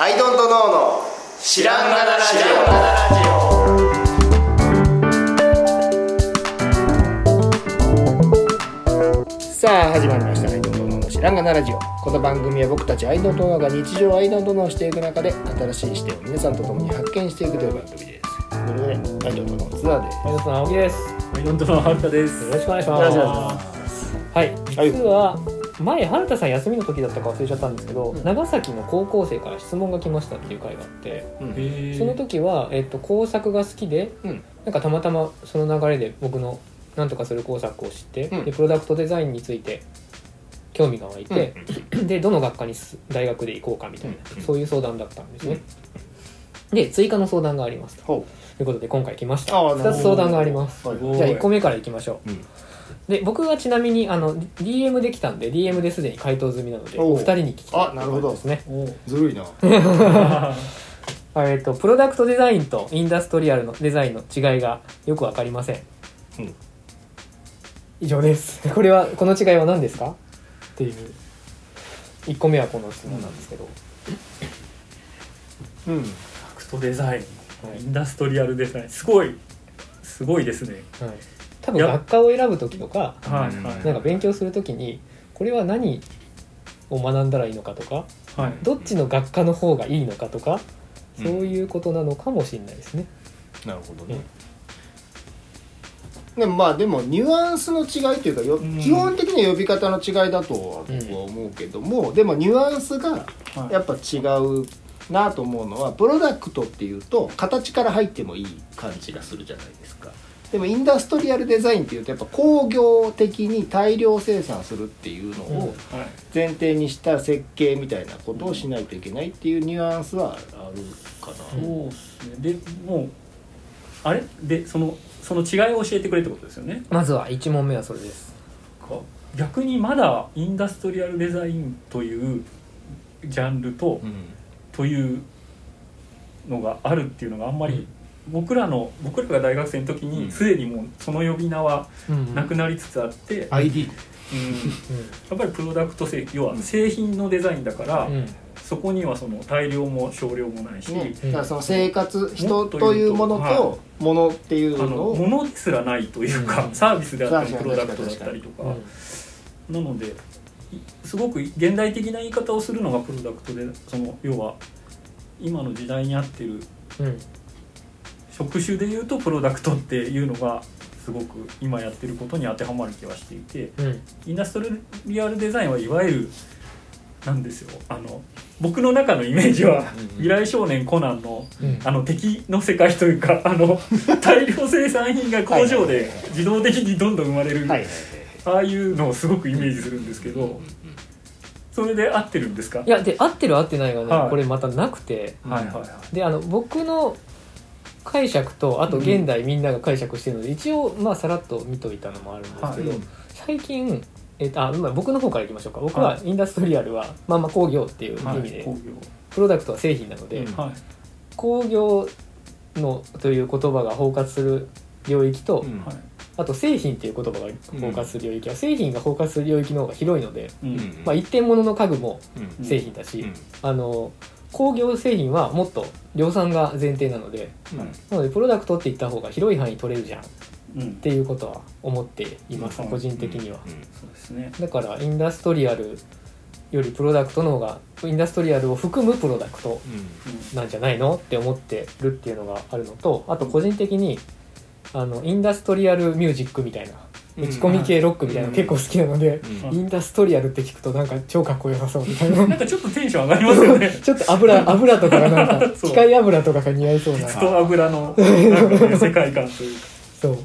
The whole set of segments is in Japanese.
アイドントノーの知らんがなラジオ。さあ始まりました「アイドントノーの知らんがなラジオ」この番組は僕たちアイドントノーが日常をアイドントノーしていく中で新しい視点を皆さんと共に発見していくという番組です。ということでアイドントノーツアーです。はい、どうも青木です。はい、どんどんはるかです。よろしくお願いしよろしくお願いしま。ますはい、実は前春田さん休みの時だったか忘れちゃったんですけど、うん。長崎の高校生から質問が来ましたっていう回があって、うん。その時はえっと工作が好きで、うん。なんかたまたまその流れで僕のなんとかする工作を知って、うん。でプロダクトデザインについて興味が湧いて、でどの学科にす大学で行こうかみたいな、うん。そういう相談だったんですね。で追加の相談がありますと。ほいうことで今回来ました。あーなるほど。2つ相談があります。じゃあ1個目からいきましょう。うんで僕はちなみにあの DM できたんで DM ですでに回答済みなのでおう。お二人に聞きたいあなるほど。ですねおずるいな。えっとプロダクトデザインとインダストリアルのデザインの違いがよくわかりません、うん。以上です。これはこの違いは何ですか？っていう。1個目はこの質問なんですけど、うん。アクトデザイン、はい。インダストリアルデザイン、すごい、すごいですね。はい、多分学科を選ぶ時とかはい、うんはい。なんか勉強する時にこれは何を学んだらいいのかとかはい。どっちの学科の方がいいのかとか、うん。そういうことなのかもしれないですね。なるほどね。でもまあでもニュアンスの違いというかよ、うん。基本的には呼び方の違いだとは僕は思うけども、でもニュアンスがはい。やっぱ違うなと思うのはプロダクトっていうと形から入ってもいい感じがするじゃないですかでもインダストリアルデザインっていうとやっぱ工業的に大量生産するっていうのをはい。前提にした設計みたいなことをしないといけないっていうニュアンスはあるかな、そうですね。で、もう、あれ？で、その、その違いを教えてくれってことですよね？まずは1問目はそれです。か逆にまだインダストリアルデザインというジャンルと、というのがあるっていうのがあんまり、僕らの僕らが大学生の時うん。にすでにもうその呼び名はうんなくなりつつあって、ID うん、やっぱりプロダクト製要は製品のデザインだから、うん。そこにはその大量も少量もないし、ね、うん。だからその生活も人っというものはとものっていうあののを物ですらないというか、うん。サービスであったりプロダクトだったりとか、うん。なのでいすごく現代的な言い方をするのがプロダクトでその要は今の時代に合ってるうん職種でいうとプロダクトっていうのがすごく今やってることに当てはまる気はしていてうん。インダストリアルデザインはいわゆるなんですよ。あの僕の中のイメージはうん未来少年コナンのうん。あの敵の世界というかあの 大量生産品が工場で自動的にどんどん生まれる、はいはいはい。ああいうのをすごくイメージするんですけどそれで合ってるんですか？いやで合ってる合ってないがね、はい。これまたなくて。はいはいはい。であの僕の解釈とあと現代みんなが解釈してるので、一応まあさらっと見といたのもあるんですけど、はい。最近、えっとあまあ僕の方からいきましょうか。僕ははインダストリアルは、まあまあ工業っていう意はい味で、工業。プロダクトは製品なので、うん。はい。工業のという言葉が包括する領域と、うん。はい。あと製品っていう言葉が包括する領域は、製品が包括する領域の方が広いので、うんうん。まあ、一点物の家具もうん。製品だし、うん。あの工業製品はもっと量産が前提なのでうん。なのでプロダクトって言った方が広い範囲取れるじゃん。っうん。ていうことは思っています、うん。個人的には、そうですね。だからインダストリアルよりプロダクトの方がインダストリアルを含むプロダクトなんじゃないのって思ってるっていうのがあるのとあと個人的にあのインダストリアルミュージックみたいなうん打ち込み系ロックみたいなの結構好きなので、うん。インダストリアルって聞くとなんか超かっこよさそうみたいな。なんかちょっとテンション上がりますよね。ちょっと油油とかがなんか機械油とかが似合いそうな。鉄と油の世界観というか。そう。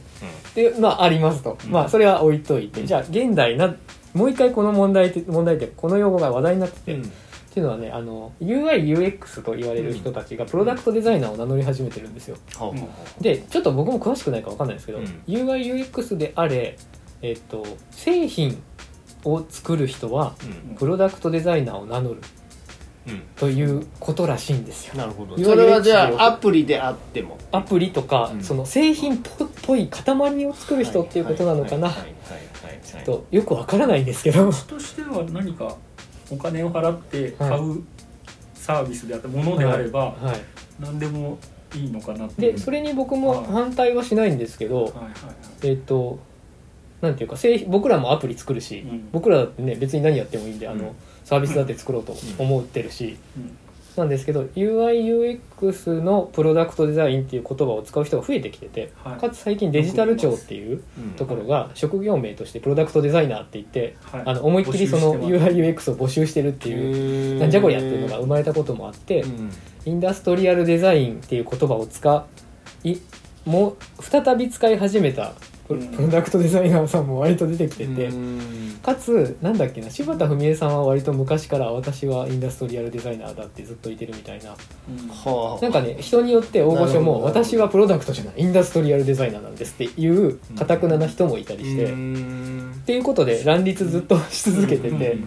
でまあありますと、うん。まあそれは置いといて。じゃあ現代なもう一回この問題って問題ってこの用語が話題になってて、っていうのはねあの UIUX と言われる人たちがプロダクトデザイナーを名乗り始めてるんですよ。ほうほうほでちょっと僕も詳しくないか分かんないですけど、うん。UIUX であれ、えっと製品を作る人はプロダクトデザイナーを名乗る。うん。ということらしいんですよ。なるほど。それはじゃあアプリであっても。アプリとか、うん。その製品っぽっぽい塊を作る人っていうことなのかな。はいはいはいはいちょっとよくわからないんですけど。としては何かお金を払って買うサービスであったものであれば、はい。何でもいいのかなってでそれに僕も反対はしないんですけど、はいはいはい。えっ、となんていうか製品僕らもアプリ作るし、うん。僕らだってね別に何やってもいいんで、あのうん。サービスだって作ろうと思ってるし、うんなんですけど UIUX のプロダクトデザインっていう言葉を使う人が増えてきてて、はい。かつ最近デジタル庁っていうところが職業名としてプロダクトデザイナーって言って、はい。あの思いっきりその UIUX を募集してるっていうなんじゃこりゃっていうのが生まれたこともあって、うん。インダストリアルデザインっていう言葉を使いもう再び使い始めたプロダクトデザイナーさんも割と出てきてて、うん。かつなんだっけな柴田文江さんは割と昔から私はインダストリアルデザイナーだってずっと言ってるみたいな。うん。はあなんかね人によって大御所も私はプロダクトじゃないインダストリアルデザイナーなんですっていうかたくなな人もいたりして、うっんていうことで乱立ずっとし続けてて、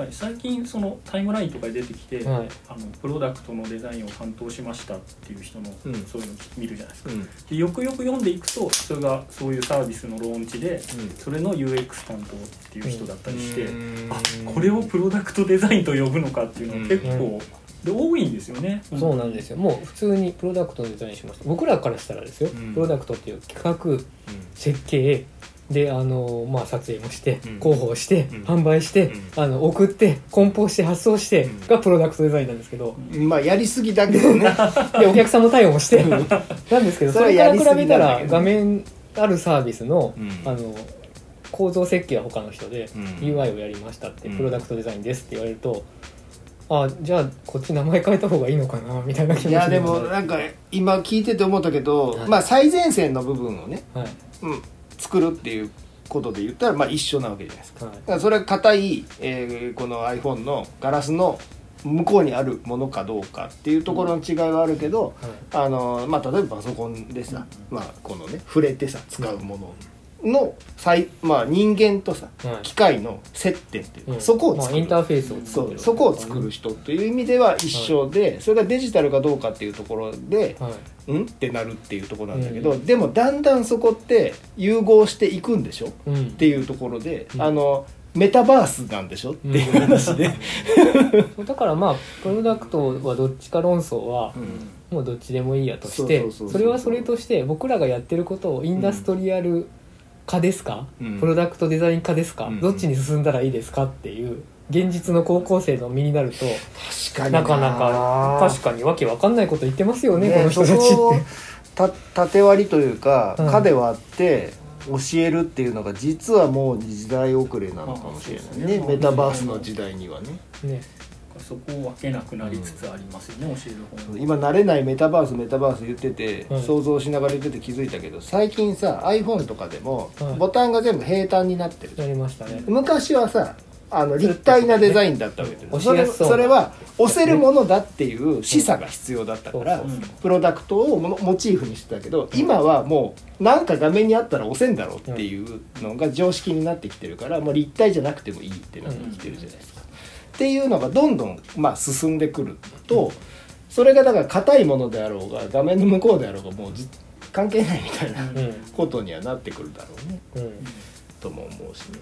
かに最近そのタイムラインとかで出てきて、はい。あのプロダクトのデザインを担当しましたっていう人の、うん。そういうの見るじゃないですか。うん。うんでよくよく読んでいくとそれがそういうサービスのローンチでそれの UX 担当っていう人だったりして、うん。あこれをプロダクトデザインと呼ぶのかっていうのは結構、うんで多いんですよね。そうなんですよ。もう普通にプロダクトのデザインしました。僕らからしたらですよ、うん。プロダクトっていう企画設計であの、まあ、撮影もして、うん。広報して、うん。販売して、うん。あの送って梱包して発送して、うん。がプロダクトデザインなんですけど、まあやりすぎだけどね。でお客さんも対応もしてなんですけどそそれから比べたら画面あるサービスの,、うん。あの構造設計は他の人で、うん。UI をやりましたって、うん。プロダクトデザインですって言われるとあじゃあこっち名前変えた方がいいのかなみたいな気持ちにいやでもなんか今聞いてて思ったけど、はい。まあ最前線の部分をね、はい。うん、作るっていうことで言ったらまあ一緒なわけじゃないですか。はい。だからそれは硬い、えーこの iPhone のガラスの向こうにあるものかどうかっていうところの違いはあるけど、あのまあ、例えばパソコンでさ、まあ、このね触れてさ使うものの最、まあ、人間とさはい。機械の接点っていうか、うん。そこを作る、まあインターフェースを作る。そこを作る人という意味では一緒で、それがデジタルかどうかっていうところで、はい。うん？ってなるっていうところなんだけど、うん。でもだんだんそこって融合していくんでしょ？っうん。ていうところで、うん。あのメタバースなんでしょ？っていう話で、だからまあプロダクトはどっちか論争はもうどっちでもいいやとしてそうそうそうそう。それはそれとして僕らがやってることをインダストリアル化ですか、うん。プロダクトデザイン化ですか、うん。どっちに進んだらいいですかっていう現実の高校生の身になると確かにな。かなか確かにわけわかんないこと言ってますよねこの人たちって。縦割りというかうん。科で割って教えるっていうのが実はもう時代遅れなのかもしれないね。ね。メタバースの時代にはね。ねそこを分けなくなりつつありますよね、教える方も今慣れないメタバースメタバース言ってて、はい想像しながら言ってて気づいたけど最近さ iPhone とかでもはい。ボタンが全部平坦になってる、やりましたね。昔はさあの立体なデザインだったわけです、うんそれそうな。それは押せるものだっていう示唆が必要だったから、そうそうそうプロダクトをモモチーフにしてたけど今はもうなんか画面にあったら押せんだろうっていうのが常識になってきてるからもう立体じゃなくてもいいってなってきてるじゃないですか。っていうのがどんどん、まあ、進んでくるとそれがだから硬いものであろうが画面の向こうであろうがもうじ関係ないみたいなうん。ことにはなってくるだろうね。うん。とも思うしね。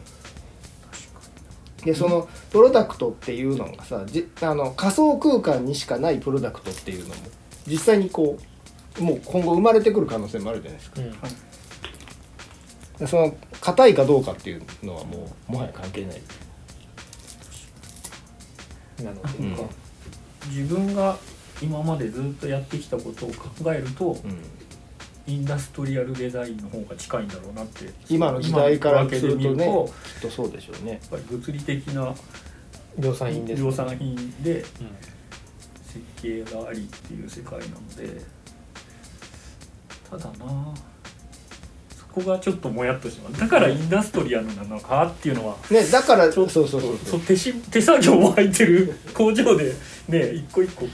でそのプロダクトっていうのがさじあの仮想空間にしかないプロダクトっていうのも実際にこうもう今後生まれてくる可能性もあるじゃないですか。うん。でその硬いかどうかっていうのはもうもはや関係ないなので、うん。か自分が今までずっとやってきたことを考えると、うん。インダストリアルデザインの方が近いんだろうなって今の時代からするとねきっとそうでしょうね。やっぱり物理的な量産品です量産品でうん設計がありっていう世界なのでただなそこがちょっともやっとしますだからインダストリアルなのかっていうのはねだからちょっとそうそうそうそう。手し手作業も入ってる工場でね一個一個。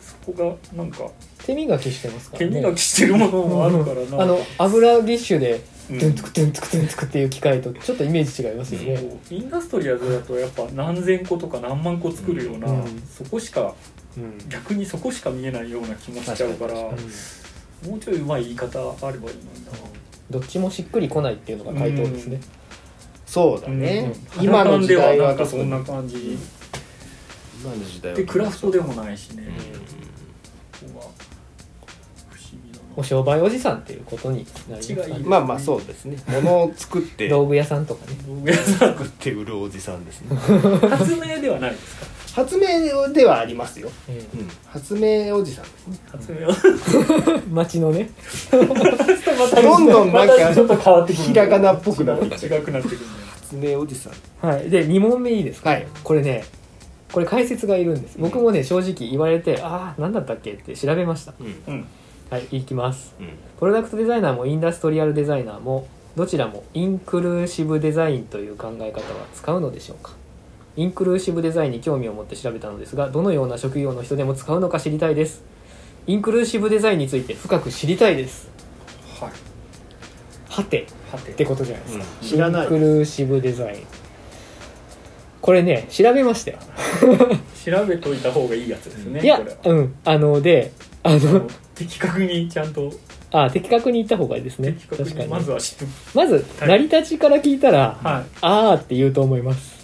そこがなんか手磨きしてますから手ね磨きしてるものもあるからな、あの油ぎっしゅでうん。トゥントゥクトゥントゥクトゥントゥクっていう機械とちょっとイメージ違いますよね、インダストリアルだとやっぱ何千個とか何万個作るような、うん。そこしかうん。逆にそこしか見えないような気もしちゃうからもうちょいうまい言い方あればいいのになどっちもしっくりこないっていうのが回答ですね、そうだね、うん今の時代はなんかそんな感じ。今の時代は。でクラフトでもないしね、うん。ここは不思議だな。お商売おじさんっていうことになりますかね。まあまあそうですね。物を作って。道具屋さんとかね。道具屋さん作って売るおじさんですね。発明ではないですか？発明ではありますよ、うんうん、発明おじさんですね。発明は 街のね。どんどんなんかまたちょっと変わってくる。ひらがなっぽくなってきて違くなってくるね発明おじさん。はい。で2問目いいですか、はい。これねこれ解説がいるんです。僕もね正直言われてああ何だったっけ？って調べました。うん。うん。はいいきます。うん。プロダクトデザイナーもインダストリアルデザイナーもどちらもインクルーシブデザインという考え方は使うのでしょうか？インクルーシブデザインに興味を持って調べたのですがどのような職業の人でも使うのか知りたいです。インクルーシブデザインについて深く知りたいです。はい。はて。はて。ってことじゃないですか、うん。知らない。インクルーシブデザイン。これね調べましたよ。調べといた方がいいやつですねいやうん。あのでああのの的確にちゃんと。あ的確に言った方がいいですね。的確かに。まずは知って。まずはい成り立ちから聞いたら、はい。あーって言うと思います。はい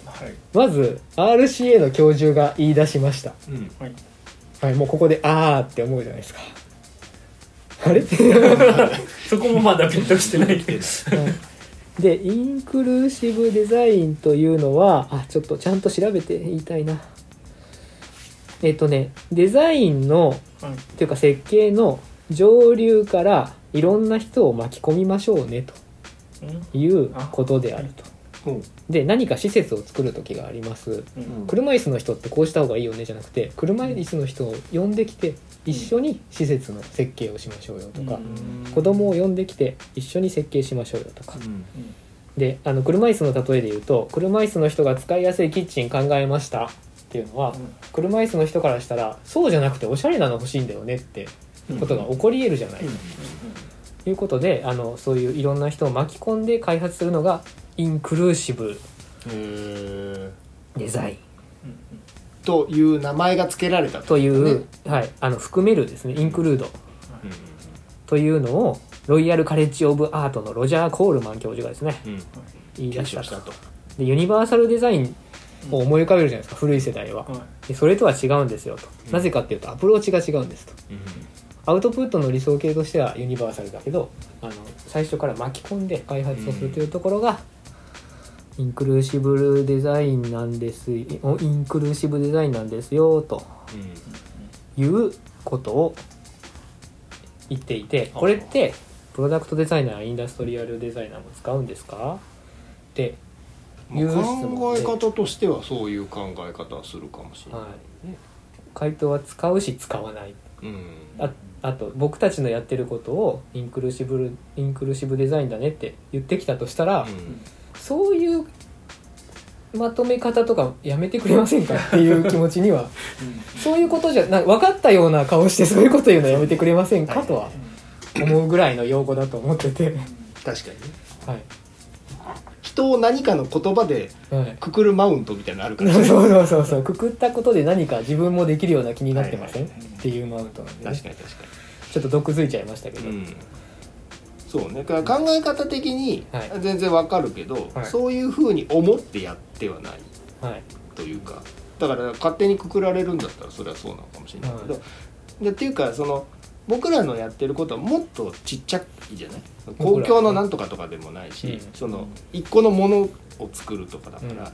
まず RCA の教授が言い出しました。うん。はい。はいもうここであーって思うじゃないですか。あれ？そこもまだピッとしてないけど。でインクルーシブデザインというのはあちょっとちゃんと調べて言いたいな。えっとねデザインのはい。っていうか設計の上流からいろんな人を巻き込みましょうねとうんいうことであると。うんで何か施設を作る時があります。うん。車椅子の人ってこうした方がいいよねじゃなくて車椅子の人を呼んできて一緒に施設の設計をしましょうよとか、うん。子供を呼んできて一緒に設計しましょうよとか、うん。であの車椅子の例えで言うと車椅子の人が使いやすいキッチン考えました。っていうのは、車椅子の人からしたらそうじゃなくておしゃれなの欲しいんだよねってことが起こり得るじゃない。かということであのそういういろんな人を巻き込んで開発するのがインクルーシブデザイン。という名前が付けられたという、ね。はい、あの含めるですねインクルード。というのをロイヤル・カレッジ・オブ・アートのロジャー・コールマン教授がですねうん。うん言い出したしたと。でユニバーサルデザインを思い浮かべるじゃないですか古い世代は。はい。でそれとは違うんですよと。うん。なぜかっていうとアプローチが違うんですと。アウトプットの理想形としてはユニバーサルだけどあの最初から巻き込んで開発をするというところが、インクルーシブデザインなんです。インクルーシブデザインなんですよと。いうことを言っていてこれってプロダクトデザイナーインダストリアルデザイナーも使うんですか？ってまあいう考え方としてはそういう考え方はするかもしれない、はい、回答は使うし使わない。うん。ああと僕たちのやってることをインクルーシブインクルーシブデザインだねって言ってきたとしたら、うんそういうまとめ方とかやめてくれませんかっていう気持ちには。そういうことじゃな分かったような顔してそういうこと言うのやめてくれませんかとは思うぐらいの用語だと思ってて。確かにね。はい、人を何かの言葉ではい、くくるマウントみたいなのあるから そうねそうそうそう。くくったことで何か自分もできるような気になってません、はいはいっていうマウントなんでね、確かに確かちょっと毒づいちゃいましたけど、に、うん、そうね。だから考え方的にはい。全然わかるけど、はい。そういうふうに思ってやってはないはい。というか。だから勝手にくくられるんだったらそれはそうなのかもしれないけど、はでっていうかその僕らのやってることはもっとちっちゃいじゃない？公共のなんとかとかでもないし、うん。その一個のものを作るとかだから、うん。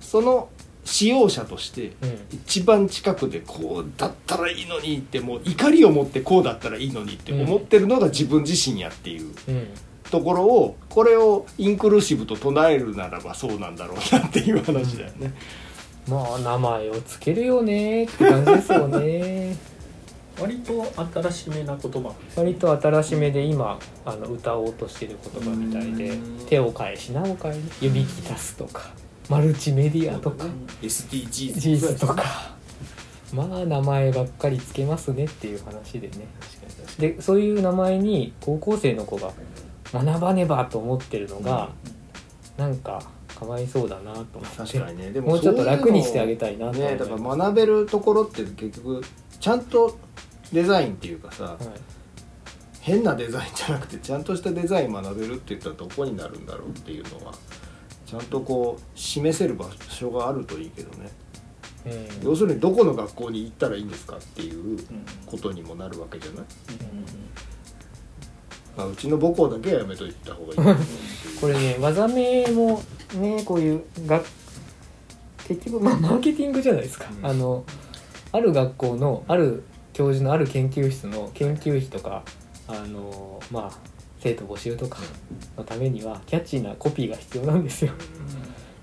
その使用者としてうん。一番近くでこうだったらいいのにってもう怒りを持ってこうだったらいいのにって思ってるのが自分自身やっていううん。ところをこれをインクルーシブと唱えるならばそうなんだろうなっていう話だよね。まあ名前をつけるよねって感じですよね。割と新しめな言葉です割と新しめで今あの歌おうとしてる言葉みたいでうん。手を返しなお返り指き出すとかマルチメディアとか。SDGs ジーズとか。まあ名前ばっかりつけますねっていう話でね。でそういう名前に高校生の子が学ばねばと思ってるのが、なんかかわいそうだなと思って。確かにね。でもうちょっと楽にしてあげたたいなとねだから学べるところって結局ちゃんとデザインっていうかさ、はい。変なデザインじゃなくてちゃんとしたデザイン学べるって言ったらどこになるんだろうっていうのはちゃんとこう示せる場所があるといいけどね。うん。要するにどこの学校に行ったらいいんですかっていううんことにもなるわけじゃない、うん。まあ、うちの母校だけはやめといた方がいい。これね技名もねこういうが結局まあマーケティングじゃないですか、うん。あのある学校のある教授のある研究室の研究費とかあのまあ生徒募集とかのためにはキャッチーなコピーが必要なんですよ。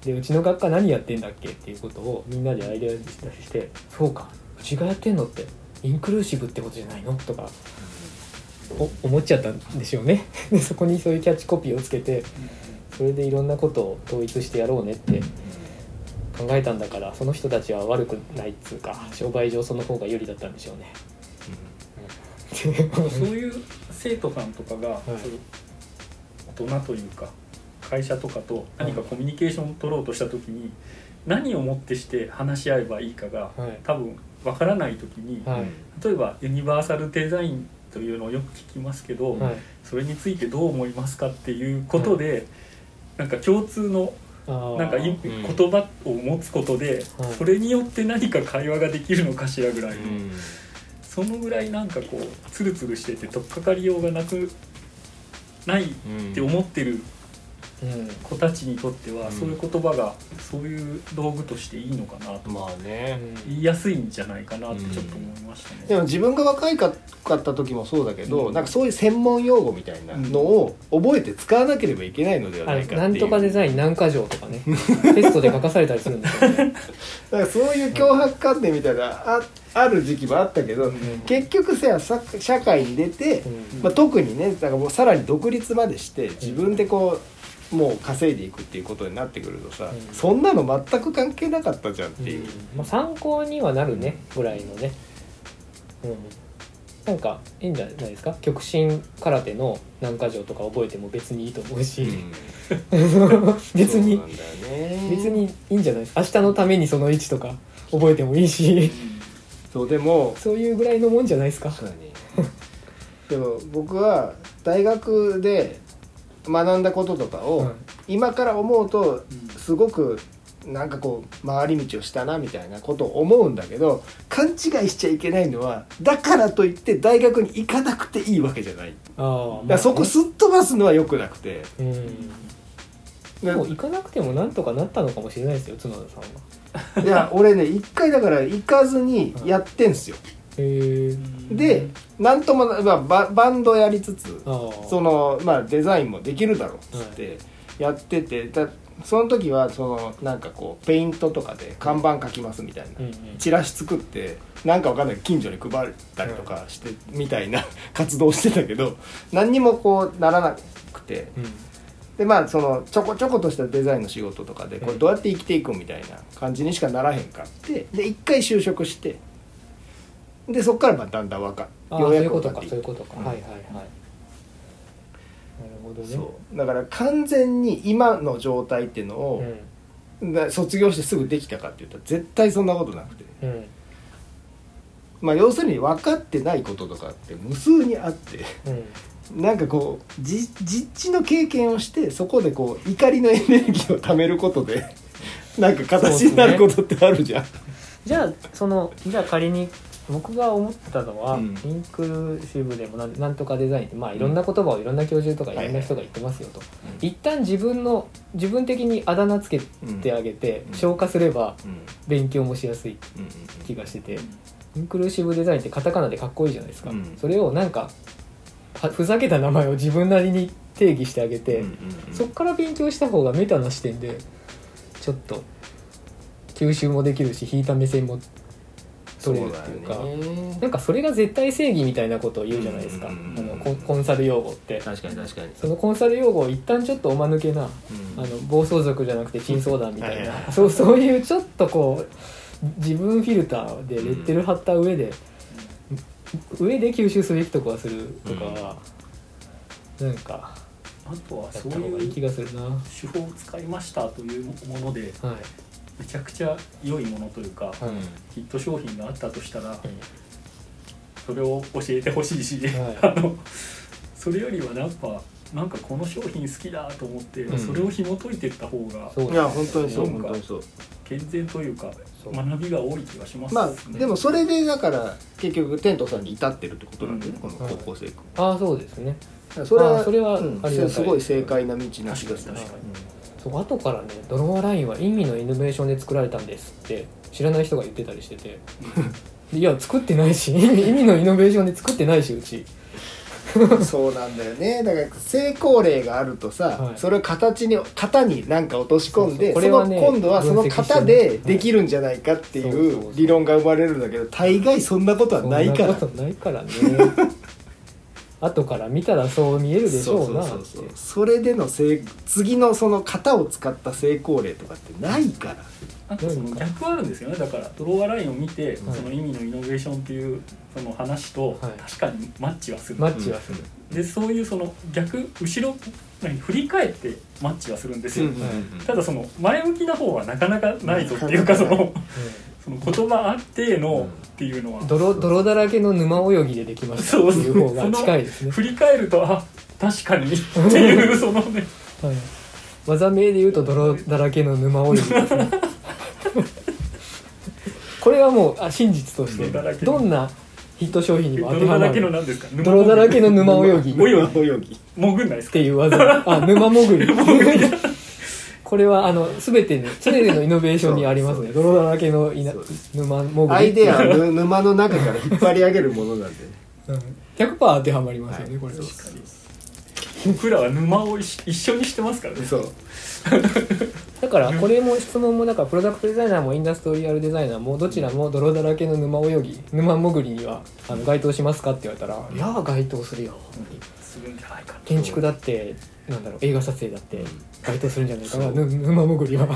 でうちの学科何やってんだっけっていうことをみんなでアイデア出してそうかうちがやってんのってインクルーシブってことじゃないのとかお思っちゃったんでしょうね。でそこにそういうキャッチコピーをつけてそれでいろんなことを統一してやろうねって考えたんだからその人たちは悪くないっつうか商売上その方が有利だったんでしょうね。そういう生徒さんとかが、大人というか会社とかと何かコミュニケーションを取ろうとした時に何をもってして話し合えばいいかがはい。多分わからない時にはい。例えばユニバーサルデザインというのをよく聞きますけど、はい。それについてどう思いますかっていうことで、なんか共通のなんか言葉を持つことで、はい。それによって何か会話ができるのかしらぐらいの、うんそのぐらいなんかこうツルツルしてて取っかかりようがなくないって思ってる子たちにとっては、うん。そういう言葉がそういう道具としていいのかなと、まあね、言いやすいんじゃないかなってちょっと思いましたね。でも自分が若いかった時もそうだけど、うん。なんかそういう専門用語みたいなのを覚えて使わなければいけないのではないかっていう。なんとかデザイン何か条とかね。テストで書かされたりするんですよね。だからそういう脅迫観念みたいなあある時期もあったけど、結局ささ社会に出て、うん。まあ、特にねだからもうさらに独立までして自分でこうもう稼いでいくっていうことになってくるとさ、うん。そんなの全く関係なかったじゃんっていう、まあ、参考にはなるねぐらいのね、うん、なんかいいんじゃないですか？極真空手の何か条とか覚えても別にいいと思うし、別にそうなんだよね。別にいいんじゃない？明日のためにその位置とか覚えてもいいし。そうでもそういうぐらいのもんじゃないですか？でも僕は大学で学んだこととかを、はい今から思うとすごくなんかこう回り道をしたなみたいなことを思うんだけど勘違いしちゃいけないのはだからといって大学に行かなくていいわけじゃない。だそこすっ飛ばすのは良くなくて。うん。も行かなくてもなんとかなったのかもしれないですよ角田さんは。いや俺ね一回だから行かずにやってんすよ。へえでなんともな、まあ、ババンドやりつつそのまあデザインもできるだろうっつってやっててだその時はそのなんかこうペイントとかで看板書きますみたいなうんうん。チラシ作ってなんかわかんない近所に配ったりとかしてみたいな 活動をしてたけど何にもこうならなくて。うん。でまあそのちょこちょことしたデザインの仕事とかでこれどうやって生きていくみたいな感じにしかならへんかってで一回就職してでそっからまあだんだんわかああそういうこと分っていかそういうことか、うん。はいはいはい。なるほどね。そう。だから完全に今の状態っていうのを、が卒業してすぐできたかっていうと絶対そんなことなくて、うん。うんまあ、要するに分かってないこととかって無数にあって。うん。なんかこうじ実地の経験をしてそこでこう怒りのエネルギーを貯めることで なんか形になることってあるじゃん。じゃあそのじゃあ仮に僕が思ったのは、うん。インクルーシブでもなんなんとかデザインってまあいろんな言葉をいろんな教授とかいろんな人が言ってますよと、一旦自分の自分的にあだ名つけてあげて、うん。消化すればうん。勉強もしやすいうん気がしてて、インクルーシブデザインってカタカナでかっこいいじゃないですか、うん。それをなんかはふざけた名前を自分なりに定義してあげて、そっから勉強した方がメタな視点でちょっと吸収もできるし引いた目線も取れるっていうかそうだよね。なんかそれが絶対正義みたいなことを言うじゃないですか、うんうんうんあのコンサル用語って。確かに確かに。そのコンサル用語を一旦ちょっとおまぬけなうん。あの暴走族じゃなくて珍相談みたいな。そうそういうちょっとこう自分フィルターでレッテル貼った上で、上で吸収すべきとこはするとかは、なんかあとはやそういい気いうがするな。は手法を使いましたというものでい、めちゃくちゃ良いものというか、はいヒット商品があったとしたらうん。それを教えてほしいし、は あのそれよりはなんかなんかこの商品好きだと思って、うん。それを紐解いていった方がそういや本当にそう本当にそう。健全というか学びが多い気がしますまねあでもそれでだから結局テントさんに至ってるってことなんだよね、うん。この高校生君、ああそうですね。それはあそれはすごい正解な道な気がする確かにそう後からねドロワラインは意味のイノベーションで作られたんですって知らない人が言ってたりしてて。いや作ってないし意味のイノベーションで作ってないしうち。そうなんだよね。だから成功例があるとさ、はい。それを形に型に何か落とし込んでそその今度はその型でできるんじゃないかっていう。理論が生まれるんだけど大概そんなことはないから。そんなことないからね後から見たらそう見えるでしょうなって。そうそうそうそう。それでの成次のその型を使った成功例とかってないから。あとその逆はあるんですよね。だからドローアラインを見て、はい。その意味のイノベーションっていうその話とはい。確かにマッチはする、マッチはする、でそういうその逆後ろ何振り返ってマッチはするんですよ、ただその前向きな方はなかなかないぞっていうかそのその言葉あってのっていうのは、泥泥だらけの沼泳ぎでできましたっていう方が近いですね、振り返るとあ確かに。っていうそのね。はい、技名で言うと泥だらけの沼泳ぎですね。これはもうあ真実としてどんなヒット商品にも当てはま泥だらけのる何ですか？泥だらけの沼泳ぎ。っ泳ぎ。泳ぎ。潜んないですか？ていう技。あ沼潜りこれはあの全てね常のイノベーションにありますね。泥だらけのいな沼潜り。アイデアはぬ 沼の中から引っ張り上げるものなんでね。うん。100%当てはまりますよね、これ。は僕らは沼を一一緒にしてますからね。そう。だからこれも質問もだからプロダクトデザイナーもインダストリアルデザイナーもどちらも泥だらけの沼泳ぎ沼潜りにはあの該当しますかって言われたら「いやー該当するよ」するんじゃないかな建築だってなんだろう映画撮影だって該当するんじゃないかな。ぬ沼潜りは。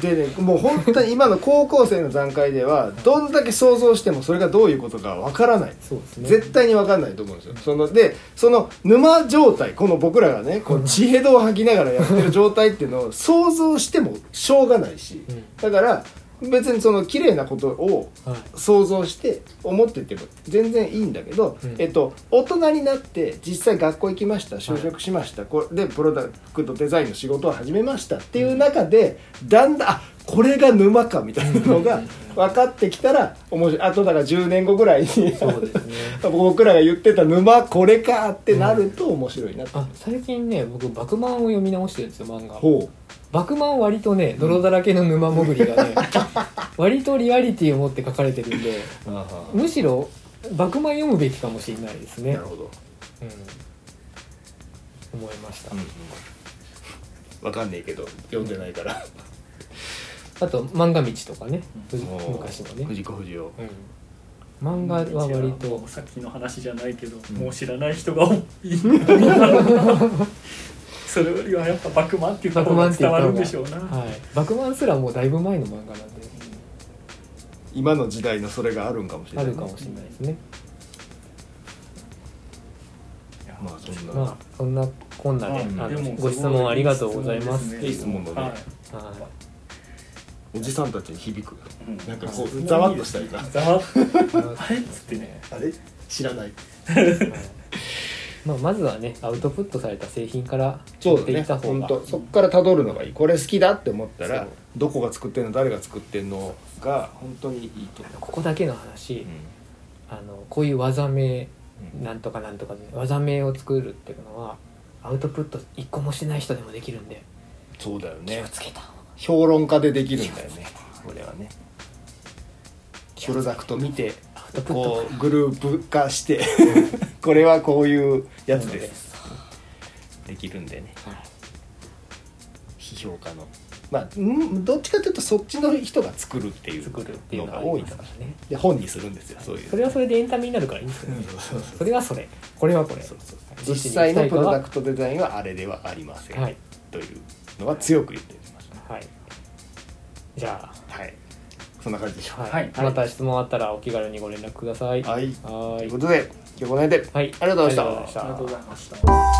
でねもう本当に 今の高校生の段階ではどんだけ想像してもそれがどういうことかわからない。そうですね。絶対に分かんないと思うんですよ。そのでその沼状態この僕らがねこう地ヘドを吐きながらやってる状態っていうのを想像してもしょうがないし。うん。だから別にその綺麗なことをはい。想像して思ってても全然いいんだけど、うん。えっと、大人になって実際学校行きました就職しました、これでプロダクトデザインの仕事を始めましたっていう中でだんだんあこれが沼かみたいなのが分かってきたら面白い。あとだから10年後ぐらいにそうですね。僕らが言ってた沼これかってなると面白いなと、あ最近ね僕「バクマン」を読み直してるんですよ漫画。ほバクマン割とね泥だらけの沼潜りがね割とリアリティを持って書かれてるんで うむしろバクマン読むべきかもしれないですね。なるほど、うん、思いました、分かんねえけど読んでないからあと漫画道とかね昔のね、藤子不二雄。うん、漫画は割もとうさっきの話じゃないけど、ん。もう知らない人が多い。それよりはやっぱバクマンっていう方が伝わるんでしょうな、はい、バクマンすらもうだいぶ前の漫画なんで。今の時代のそれがあるんかもしれないあるかもしれないですね。まあそんな、まあそんなこんなで,、ご質問ありがとうございます。いい質問だね。はい。はいおじさんたちに響く。うん。なんかこうざわっとしたりなざわっ あれっつってね。あれ？知らない。まあ、まずはねアウトプットされた製品からそうだね。作っていった方本が当。そっから辿るのがいい。これ好きだって思ったらそう。どこが作ってんの誰が作ってんのが本当にいいとここだけの話、あのこういう技名なんとかなんとかで技名を作るっていうのはアウトプット一個もしてない人でもできるんで。そうだよ気ねをつけた評論家でできるんだよね。これはね。プロダクト見てこうグループ化してこれはこういうやつです。できるんでね。はい批評家の。まあうん？どっちかというとそっちの人が作るっていうののが多いかかららね。で本にするんですよそういう。それはそれでエンタメになるからいいんですよね。それはそれ。これはこれ。実際のプロダクトデザインはあれではありません、はい。というのは強く言ってみましたたいかははいじゃはい。そんな感じでしょあ、はい。はい。また質問あったらお気軽にご連絡ください。はい。はーい。ということで今日この辺で。はい。ありがとうございました。ありがとうございました